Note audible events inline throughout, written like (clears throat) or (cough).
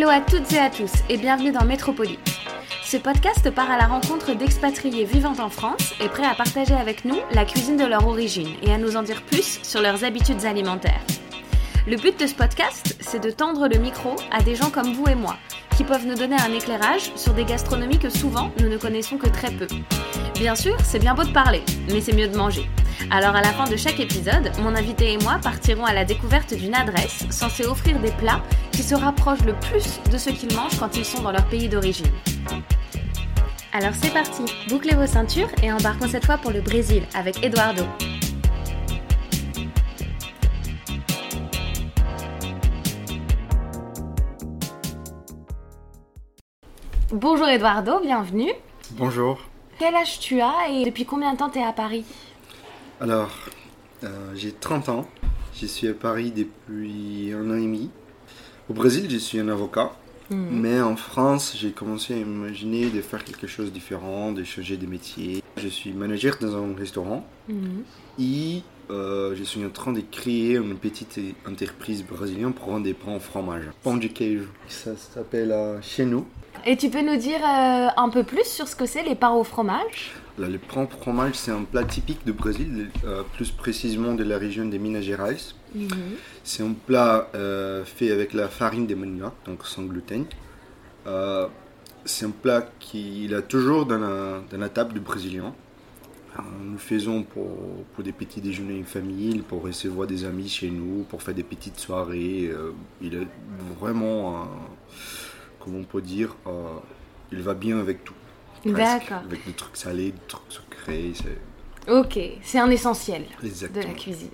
Hello à toutes et à tous et bienvenue dans Métropolis. Ce podcast part à la rencontre d'expatriés vivant en France et prêts à partager avec nous la cuisine de leur origine et à nous en dire plus sur leurs habitudes alimentaires. Le but de ce podcast, c'est de tendre le micro à des gens comme vous et moi, qui peuvent nous donner un éclairage sur des gastronomies que souvent nous ne connaissons que très peu. Bien sûr, c'est bien beau de parler, mais c'est mieux de manger. Alors à la fin de chaque épisode, mon invité et moi partirons à la découverte d'une adresse censée offrir des plats qui se rapprochent le plus de ce qu'ils mangent quand ils sont dans leur pays d'origine. Alors c'est parti, bouclez vos ceintures et embarquons cette fois pour le Brésil avec Eduardo. Bonjour Eduardo, bienvenue. Bonjour. Quel âge tu as et depuis combien de temps tu es à Paris? Alors, euh, j'ai 30 ans. Je suis à Paris depuis un an et demi. Au Brésil, je suis un avocat. Mais en France, j'ai commencé à imaginer de faire quelque chose de différent, de changer de métier. Je suis manager dans un restaurant et euh, je suis en train de créer une petite entreprise brésilienne pour vendre des pains au fromage. Pain de queijo. Ça s'appelle euh, chez nous. Et tu peux nous dire euh, un peu plus sur ce que c'est les pains au fromage? Le au fromage, c'est un plat typique du Brésil, euh, plus précisément de la région de Minas Gerais. C'est un plat euh, fait avec la farine de manioc, donc sans gluten. Euh, c'est un plat qu'il a toujours dans la, dans la table du Brésilien. Nous faisons pour, pour des petits déjeuners en famille, pour recevoir des amis chez nous, pour faire des petites soirées. Il est vraiment, comment on peut dire, il va bien avec tout. D'accord. Avec des trucs salés, des trucs sucrés. c'est- Ok, c'est un essentiel de la cuisine.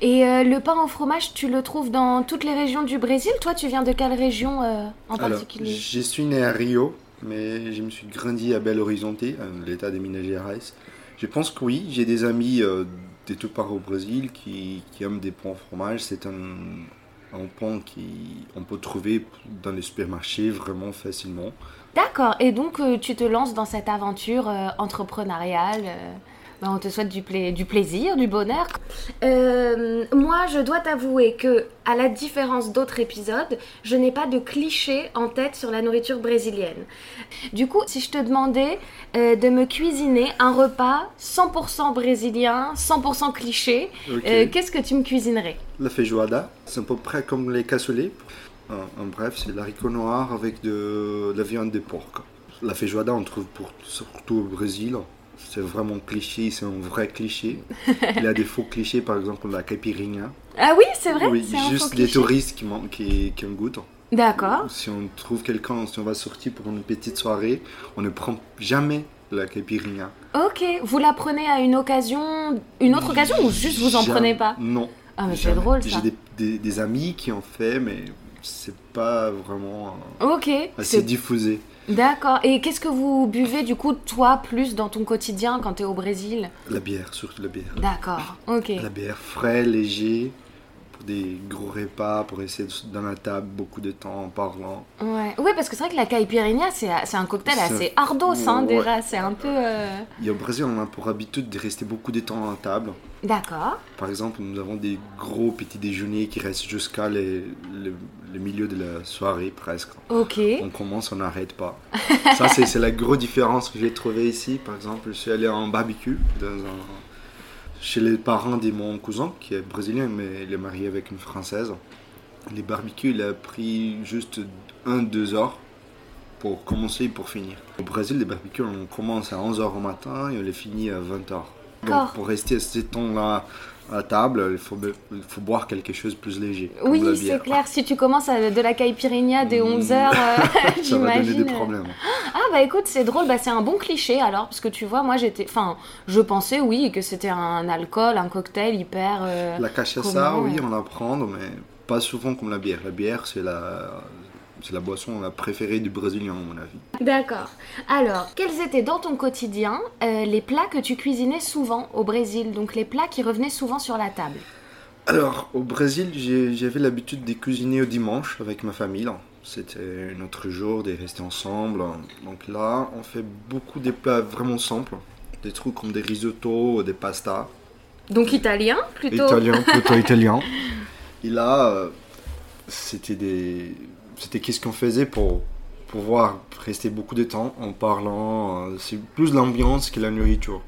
Et euh, le pain au fromage, tu le trouves dans toutes les régions du Brésil? Toi, tu viens de quelle région euh, en Alors, particulier? je suis né à Rio, mais je me suis grandi à Belo Horizonte, l'état de Minas Gerais. Je pense que oui, j'ai des amis euh, de tout part au Brésil qui, qui aiment des pains au fromage. C'est un, un pain qu'on peut trouver dans les supermarchés vraiment facilement. D'accord, et donc euh, tu te lances dans cette aventure euh, entrepreneuriale. Ben, on te souhaite du, pla- du plaisir, du bonheur. Euh, moi, je dois t'avouer que, à la différence d'autres épisodes, je n'ai pas de cliché en tête sur la nourriture brésilienne. Du coup, si je te demandais euh, de me cuisiner un repas 100% brésilien, 100% cliché, euh, qu'est-ce que tu me cuisinerais? La feijoada, c'est à peu près comme les cassolets. En, en bref, c'est de l'haricot noir avec de, de la viande de porc. La feijoada, on trouve pour, surtout au Brésil. C'est vraiment cliché, c'est un vrai cliché. Il y a des faux clichés, par exemple la caipirinha. Ah oui, c'est vrai oui, c'est un faux juste des cliché touristes qui, man- qui, qui en goûtent. D'accord. Si on trouve quelqu'un, si on va sortir pour une petite soirée, on ne prend jamais la caipirinha. Ok, vous la prenez à une occasion, une autre occasion ou juste vous en Jamais. prenez pas? Non. Ah, mais c'est jamais. drôle, ça. J'ai des, des- des amis qui en fait, mais c'est pas vraiment euh, Ok, assez c'est- diffusé. D'accord. Et qu'est-ce que vous buvez du coup, toi, plus dans ton quotidien quand tu es au Brésil? La bière, surtout la bière. D'accord, ok. La bière frais, léger, pour des gros repas, pour rester dans la table beaucoup de temps en parlant. Ouais. Oui, parce que c'est vrai que la caipirinha, c'est un cocktail assez ardos, hein, Ouais. déjà. C'est un peu. euh, Et au Brésil, on a pour habitude de rester beaucoup de temps à la table. D'accord. Par exemple, nous avons des gros petits déjeuners qui restent jusqu'à le, le- le milieu de la soirée presque. Ok. On commence, on n'arrête pas. Ça, c'est la grosse différence que j'ai trouvée ici. Par exemple, je suis allé en barbecue dans un- chez les parents de mon cousin, qui est brésilien, mais il est marié avec une française. Les barbecues, il a pris juste 1-2 heures pour commencer et pour finir. Au Brésil, les barbecues, on commence à 11h au matin et on les finit à 20h. Pour rester ce temps-là à table, il faut, il faut boire quelque chose de plus léger. Oui, c'est clair. Si tu commences à de la caipirinha dès 11h, euh, j'imagine. (laughs) Ça va donner des problèmes. Ah bah écoute, c'est drôle, bah, c'est un bon cliché alors, parce que tu vois, moi j'étais... Enfin, je pensais, oui, que c'était un alcool, un cocktail hyper... Euh, la cachaça, oui, on en prendre, mais pas souvent comme la bière. La bière, c'est la c'est la boisson la préférée du Brésilien, à mon avis. D'accord. Alors, quels étaient dans ton quotidien euh, les plats que tu cuisinais souvent au Brésil? Donc les plats qui revenaient souvent sur la table Alors, au Brésil, j'avais l'habitude de cuisiner au dimanche avec ma famille. C'était notre jour de rester ensemble. Donc là, on fait beaucoup des plats vraiment simples. Des trucs comme des risottos, des pastas. Donc italien plutôt? Italien, plutôt (laughs) italien. Et là, euh, c'était des c'était qu'est-ce qu'on faisait pour pouvoir rester beaucoup de temps en parlant. Euh, c'est plus l'ambiance que la nourriture.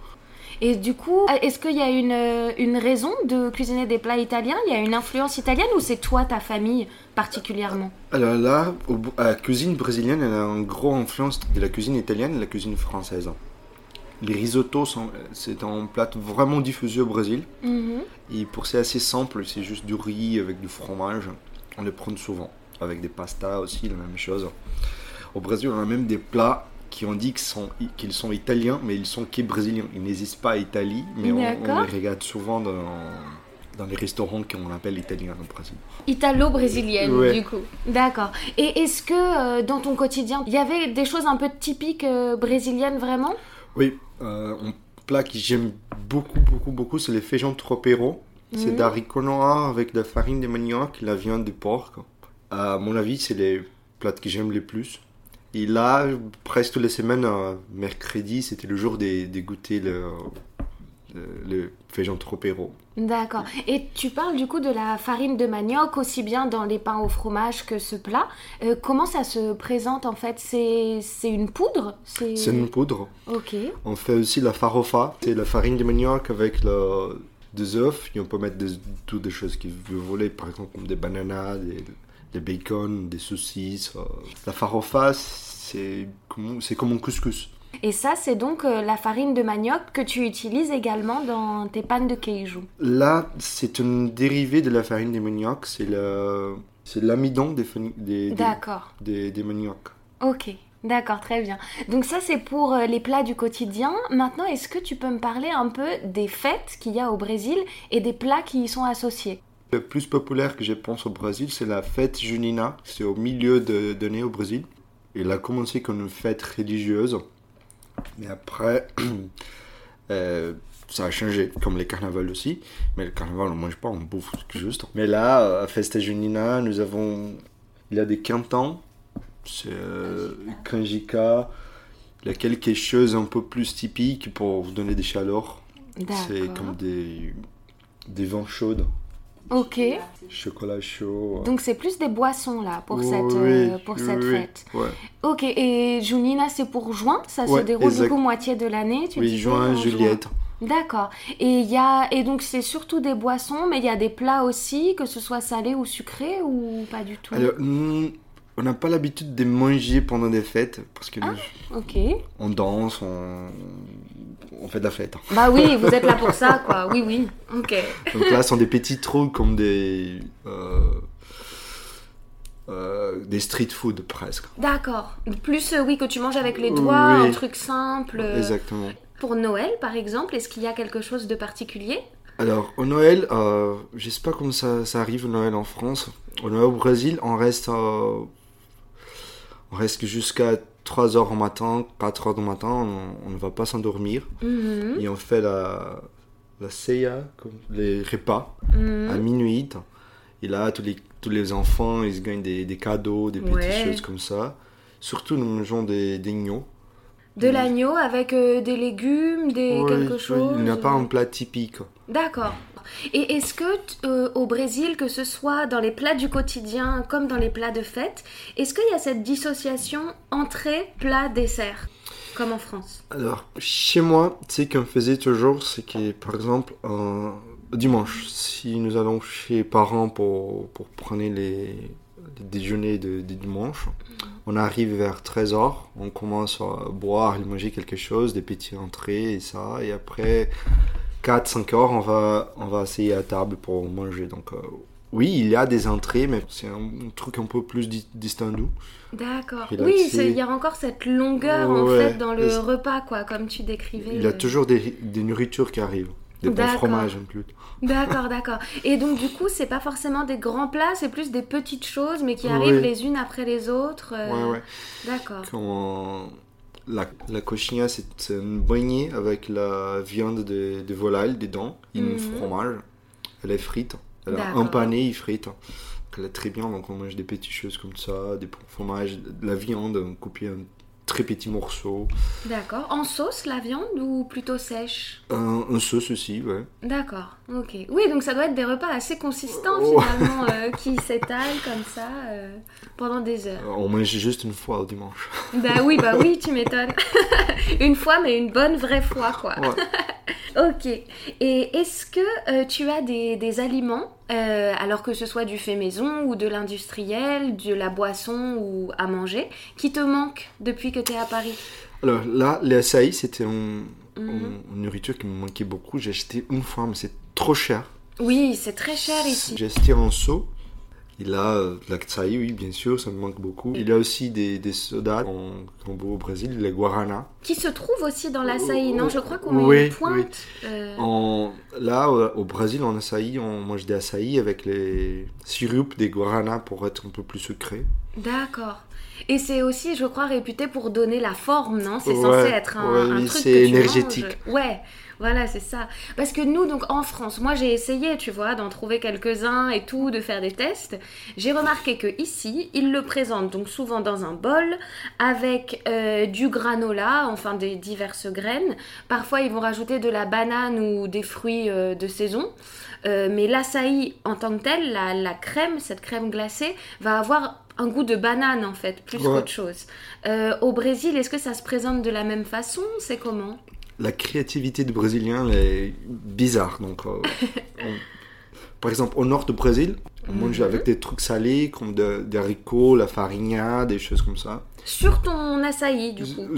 Et du coup, est-ce qu'il y a une, euh, une, raison de cuisiner des plats italiens? Il y a une influence italienne ou c'est toi, ta famille particulièrement? Alors là, la cuisine brésilienne, elle a une grosse influence de la cuisine italienne et de la cuisine française. Les risottos, c'est un plat vraiment diffusé au Brésil. Mhm. Et pour c'est assez simple, c'est juste du riz avec du fromage. On le prend souvent avec des pastas aussi, la même chose. Au Brésil, on a même des plats qui ont dit qu'ils sont, qu'ils sont italiens, mais ils sont qui brésiliens. Ils n'existent pas à Italie, mais on, les regarde souvent dans, dans les restaurants qu'on appelle italiens au Brésil. Italo-brésilienne, du coup. D'accord. Et est-ce que euh, dans ton quotidien, il y avait des choses un peu typiques euh, brésiliennes vraiment? Oui. Euh, un plat que j'aime beaucoup, beaucoup, beaucoup, c'est les feijão tropeiro. C'est mmh. d'haricots noirs avec de la farine de manioc, la viande de porc. À mon avis, c'est les plats que j'aime le plus. Et là, presque toutes les semaines, euh, mercredi, c'était le jour de, goûter le, le, le tropero. D'accord. Et tu parles du coup de la farine de manioc, aussi bien dans les pains au fromage que ce plat. Euh, comment ça se présente en fait? C'est une poudre? C'est une poudre. Ok. On fait aussi la farofa, c'est la farine de manioc avec le, des œufs. Et on peut mettre des, toutes des choses que vous voulez, par exemple comme des bananes, des des bacon, des saucisses. Euh. La farofa, c'est comme, comme un couscous. Et ça, c'est donc euh, la farine de manioc que tu utilises également dans tes pannes de queijo. Là, c'est une dérivée de la farine de manioc. C'est le, c'est l'amidon des, des, des, des, manioc. Ok. D'accord, très bien. Donc ça, c'est pour euh, les plats du quotidien. Maintenant, est-ce que tu peux me parler un peu des fêtes qu'il y a au Brésil et des plats qui y sont associés? Le plus populaire que je pense au Brésil, c'est la fête Junina. C'est au milieu de l'année au Brésil. Il a commencé comme une fête religieuse. Mais après, (clears throat) euh, ça a changé, comme les carnavals aussi. Mais le carnaval, on ne mange pas, on bouffe juste. Mais là, à Festa Junina, nous avons. Il y a des cantons. C'est euh, Kanjika. Il y a quelque chose un peu plus typique pour vous donner des chaleurs. C'est comme des, des vents chauds. Ok. Chocolat chaud. Donc c'est plus des boissons là pour cette, euh, pour cette fête. Ouais. Ok, et Junina c'est pour juin? Ça se déroule du coup moitié de l'année Oui, juin, Juliette. D'accord. Et, y a... et donc c'est surtout des boissons, mais il y a des plats aussi, que ce soit salé ou sucré ou pas du tout? Alors, on n'a pas l'habitude de manger pendant des fêtes parce que ah, ok. on danse, on, on fait de la fête. Bah oui, vous êtes là pour ça, quoi. Oui, oui. Ok. Donc là, ce sont des petits trucs comme des. Euh, euh, des street food presque. D'accord. Plus, euh, oui, que tu manges avec les doigts, un truc simple. Exactement. Pour Noël, par exemple, est-ce qu'il y a quelque chose de particulier? Alors, au Noël, je sais pas comment ça, ça, arrive au Noël en France. Au Noël au Brésil, on reste, on reste jusqu'à 3 heures au matin, 4 heures du matin, on, ne va pas s'endormir. Mhm. Et on fait la, la ceia, les repas, mhm. à minuit. Et là, tous les, tous les enfants, ils gagnent des, des cadeaux, des petites choses comme ça. Surtout, nous mangeons des, des De l'agneau avec euh, des légumes, des quelque chose Il n'y a pas un plat typique. D'accord. Et est-ce que euh, au Brésil, que ce soit dans les plats du quotidien comme dans les plats de fête, est-ce qu'il y a cette dissociation entrée, plat, dessert comme en France? Alors, chez moi, ce qu'on faisait toujours, c'est que, par exemple, un dimanche, si nous allons chez parents pour, pour prendre les, déjeuners de, dimanche, on arrive vers 13h, on commence à boire et manger quelque chose, des petits entrées et ça, et après 4-5 heures, on va, on va essayer à table pour manger. Donc, euh, oui, il y a des entrées, mais c'est un, truc un peu plus di distingué. D'accord. Oui, il y a encore cette longueur en fait dans le repas, quoi, comme tu décrivais. Il y a toujours des, des nourritures qui arrivent. Des bons fromages en plus. D'accord, (laughs) d'accord. Et donc du coup, c'est pas forcément des grands plats, c'est plus des petites choses, mais qui arrivent les unes après les autres. Euh, ouais, ouais. D'accord. Quand la, la cochina, c'est une beignet avec la viande de, de volaille dedans, et mm fromage. Elle est frite. Elle a un pané, frite. Elle est très bien, donc on mange des petites choses comme ça, des fromages, de la viande coupée en très petits morceaux. D'accord. En sauce, la viande ou plutôt sèche En sauce aussi, ouais. D'accord, ok. Oui, donc ça doit être des repas assez consistants oh. finalement, euh, (laughs) qui s'étalent comme ça euh, pendant des heures. On mange juste une fois au dimanche. (laughs) Bah oui, bah oui, tu m'étonnes. (laughs) une fois, mais une bonne vraie fois, quoi. ok. Et est-ce que euh, tu as des, des aliments euh, alors que ce soit du fait maison ou de l'industriel, de la boisson ou à manger, qui te manque depuis que tu es à Paris? Alors là, les açaïs, c'était mhm. une, nourriture qui me manquait beaucoup. J'ai acheté une fois, mais c'est trop cher. Oui, c'est très cher ici. J'ai acheté en seau il a euh, l'Aktsai, oui, bien sûr, ça me manque beaucoup. Il a aussi des, des sodas qu'on boit au Brésil, les guarana. Qui se trouvent aussi dans l'açaï, non? Je crois qu'on met une pointe. Oui. Euh. là, au Brésil, en açaï, on mange des açaïs avec les sirupes des guarana pour être un peu plus sucré. D'accord. Et c'est aussi, je crois, réputé pour donner la forme, non? C'est censé être un, un truc c'est énergétique. Ouais. Voilà, c'est ça. Parce que nous, donc en France, moi j'ai essayé, tu vois, d'en trouver quelques-uns et tout, de faire des tests. J'ai remarqué que ici, ils le présentent donc souvent dans un bol avec euh, du granola, enfin des diverses graines. Parfois, ils vont rajouter de la banane ou des fruits euh, de saison. Euh, mais l'açaï en tant que tel, la, crème, cette crème glacée, va avoir un goût de banane en fait, plus qu'autre chose. au Brésil, est-ce que ça se présente de la même façon? C'est comment? La créativité du Brésilien est bizarre. Donc, euh, (laughs) par exemple, au nord du Brésil, on mange mhm. avec des trucs salés comme des haricots, la farinha, des choses comme ça. Sur ton açaï, du coup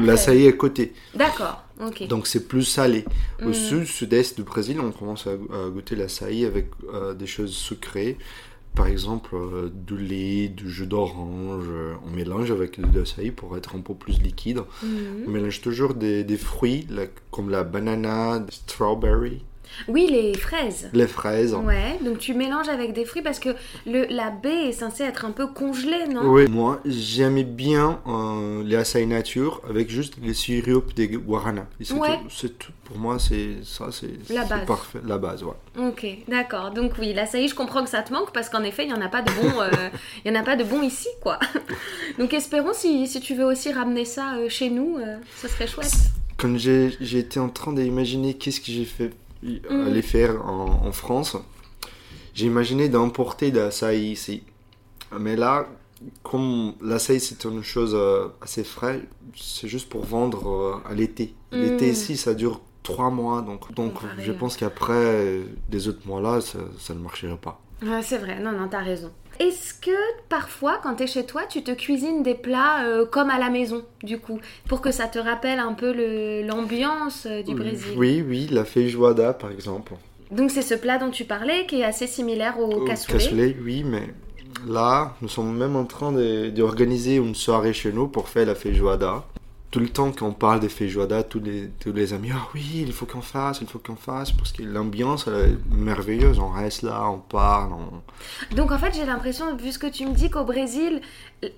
L'açaï à côté. D'accord, ok. Donc c'est plus salé. Au mhm. sud, sud-est du Brésil, on commence à, goûter l'açaï avec euh, des choses sucrées par exemple euh, du lait, du jus d'orange, euh, on mélange avec de l'açaï pour être un peu plus liquide. Mhm. On mélange toujours des, des fruits comme la banana, strawberry, oui, les fraises. Les fraises. Ouais, donc tu mélanges avec des fruits parce que le, la baie est censée être un peu congelée, non? Oui, moi j'aimais bien euh, les açaï nature avec juste les sirops des guarana. C'est tout, pour moi, c'est ça, c'est la base. parfait, la base, ouais. Ok, d'accord. Donc oui, l'açaï, je comprends que ça te manque parce qu'en effet, il n'y en a pas de bon, euh, il y en a pas de bon ici, quoi. (laughs) donc espérons si, si, tu veux aussi ramener ça euh, chez nous, ça serait chouette. Quand j'ai été en train d'imaginer qu'est-ce que j'ai fait aller mm. faire en, France, j'ai imaginé d'emporter de l'açaï ici. Mais là, comme l'açaï c'est une chose euh, assez frais, c'est juste pour vendre euh, à l'été. L'été mm. ici, ça dure trois mois, donc, donc je pense qu'après des autres mois-là, ça, ça, ne marcherait pas. c'est vrai, non, non, t'as raison. Est-ce que parfois, quand tu es chez toi, tu te cuisines des plats euh, comme à la maison, du coup, pour que ça te rappelle un peu l'ambiance euh, du Brésil? Oui, oui, la feijoada, par exemple. Donc c'est ce plat dont tu parlais, qui est assez similaire au, au cassoulet? cassoulet, oui, mais là, nous sommes même en train d'organiser une soirée chez nous pour faire la feijoada tout le temps qu'on parle des feijoada, tous les, tous les amis, ah oui, il faut qu'on fasse, il faut qu'on fasse, parce que l'ambiance est merveilleuse, on reste là, on parle. Donc en fait, j'ai l'impression, vu ce que tu me dis, qu'au Brésil,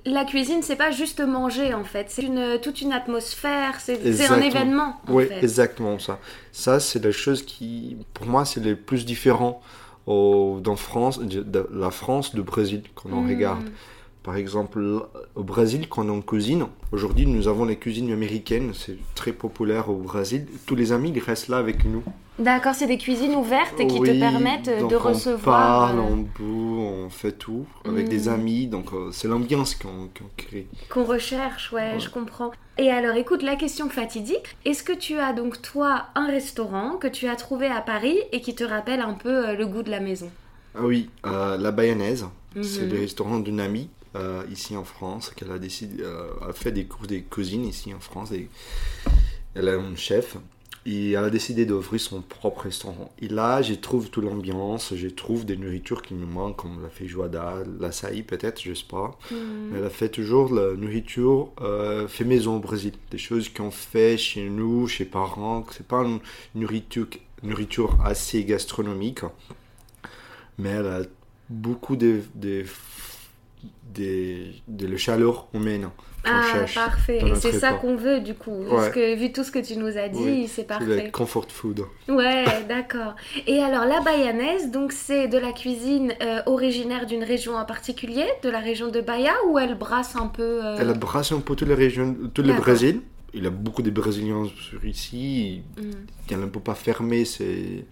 la cuisine, c'est pas juste manger en fait, c'est une, toute une atmosphère, c'est un événement. oui, exactement ça. Ça, c'est la chose qui, pour moi, c'est le plus différent au, dans France, de, la France du Brésil, quand on hmm. regarde. Par exemple, au Brésil, quand on cuisine, aujourd'hui nous avons les cuisines américaines, c'est très populaire au Brésil. Tous les amis, ils restent là avec nous. D'accord, c'est des cuisines ouvertes qui te permettent de recevoir. On parle, on boue, on fait tout avec des mm. amis, donc euh, c'est l'ambiance qu'on crée. Qu'on recherche, ouais, je comprends. Et alors écoute, la question fatidique, est-ce que tu as donc toi un restaurant que tu as trouvé à Paris et qui te rappelle un peu euh, le goût de la maison? Ah oui, euh, la Bayonnaise, c'est le restaurant d'une amie euh, ici en France, qu'elle a décidé, euh, a fait des cours de cuisine ici en France. Et elle est un chef. Et elle a décidé d'ouvrir son propre restaurant. Et là, j'y trouve toute l'ambiance, je trouve des nourritures qui me manquent, comme la feijoada, la saï peut-être, je sais pas. Mais elle a fait toujours la nourriture euh, fait maison au Brésil. Des choses qu'on fait chez nous, chez parents. C'est pas une nourriture, nourriture assez gastronomique. Mais elle a beaucoup de, de, de, de la chaleur humaine. Ah, parfait. Et c'est ça qu'on veut, du coup. Ouais. Parce que, vu tout ce que tu nous as dit, Oui, c'est parfait. comfort food. Ouais, d'accord. Et alors, la bayanaise, donc c'est de la cuisine euh, originaire d'une région en particulier, de la région de Bahia, ou elle brasse un peu euh, Elle a brassé un peu toutes les régions, tout le. Brésil. Il y a beaucoup de Brésiliens sur ici. Mm. Il ne peut pas fermer. C'est...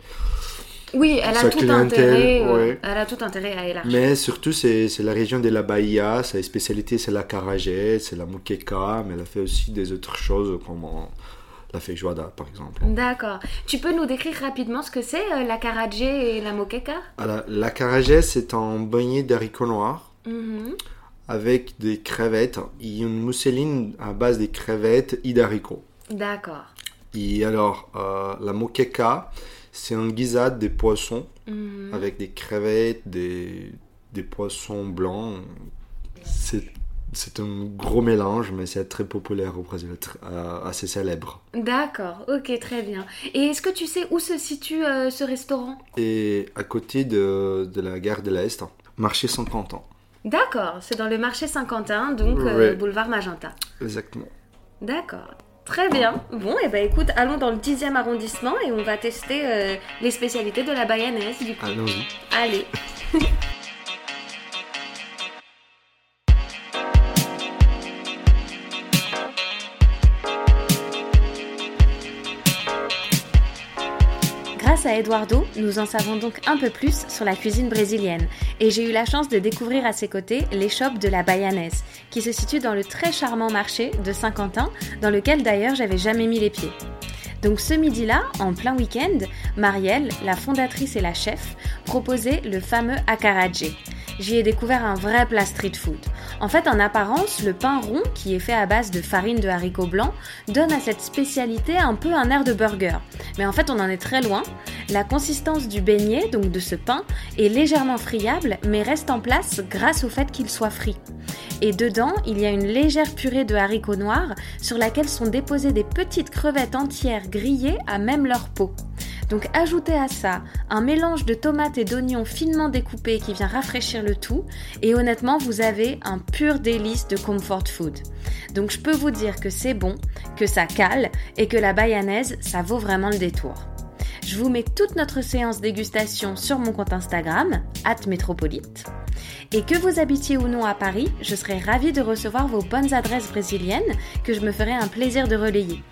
Oui, elle a tout intérêt. euh, ouais. Elle a tout intérêt à élargir. Mais surtout, c'est, c'est la région de la Bahia. Sa spécialité, c'est la carajé, c'est la moqueca. Mais elle a fait aussi des autres choses comme euh, la feijoada, par exemple. D'accord. Tu peux nous décrire rapidement ce que c'est euh, la carajé et la moqueca? Alors, la carajé, c'est un beignet d'haricots noirs Mhm. avec des crevettes et une mousseline à base des crevettes et d'haricots. D'accord. Et alors, euh, la moqueca, c'est un guisade des poissons Mhm. avec des crevettes, des, des poissons blancs. C'est, c'est un gros mélange, mais c'est très populaire au Brésil, euh, assez célèbre. D'accord, ok, très bien. Et est-ce que tu sais où se situe euh, ce restaurant? Et à côté de, de la gare de l'Est, marché 50 ans. D'accord, c'est dans le marché Saint-Quentin, donc euh, boulevard Magenta. Exactement. D'accord. Très bien. Bon, et ben écoute, allons dans le 10e arrondissement et on va tester euh, les spécialités de la bayanaise du coup. Allons-y. Allez. (laughs) Grâce à Eduardo, nous en savons donc un peu plus sur la cuisine brésilienne et j'ai eu la chance de découvrir à ses côtés l'échoppe de la Bayanaise, qui se situe dans le très charmant marché de Saint-Quentin, dans lequel d'ailleurs j'avais jamais mis les pieds. Donc ce midi-là, en plein week-end, Marielle, la fondatrice et la chef, proposait le fameux acarajé. J'y ai découvert un vrai plat street food. En fait, en apparence, le pain rond, qui est fait à base de farine de haricots blancs, donne à cette spécialité un peu un air de burger. Mais en fait, on en est très loin. La consistance du beignet, donc de ce pain, est légèrement friable, mais reste en place grâce au fait qu'il soit frit. Et dedans, il y a une légère purée de haricots noirs sur laquelle sont déposées des petites crevettes entières grillées à même leur peau. Donc ajoutez à ça un mélange de tomates et d'oignons finement découpés qui vient rafraîchir le tout et honnêtement vous avez un pur délice de comfort food. Donc je peux vous dire que c'est bon, que ça cale et que la bayanaise ça vaut vraiment le détour. Je vous mets toute notre séance dégustation sur mon compte Instagram, métropolite. Et que vous habitiez ou non à Paris, je serais ravie de recevoir vos bonnes adresses brésiliennes que je me ferai un plaisir de relayer.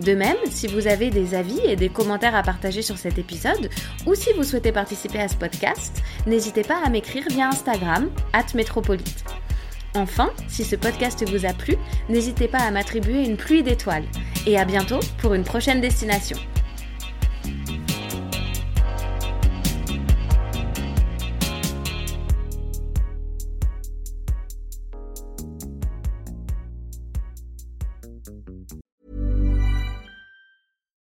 De même, si vous avez des avis et des commentaires à partager sur cet épisode, ou si vous souhaitez participer à ce podcast, n'hésitez pas à m'écrire via Instagram, métropolite. Enfin, si ce podcast vous a plu, n'hésitez pas à m'attribuer une pluie d'étoiles. Et à bientôt pour une prochaine destination.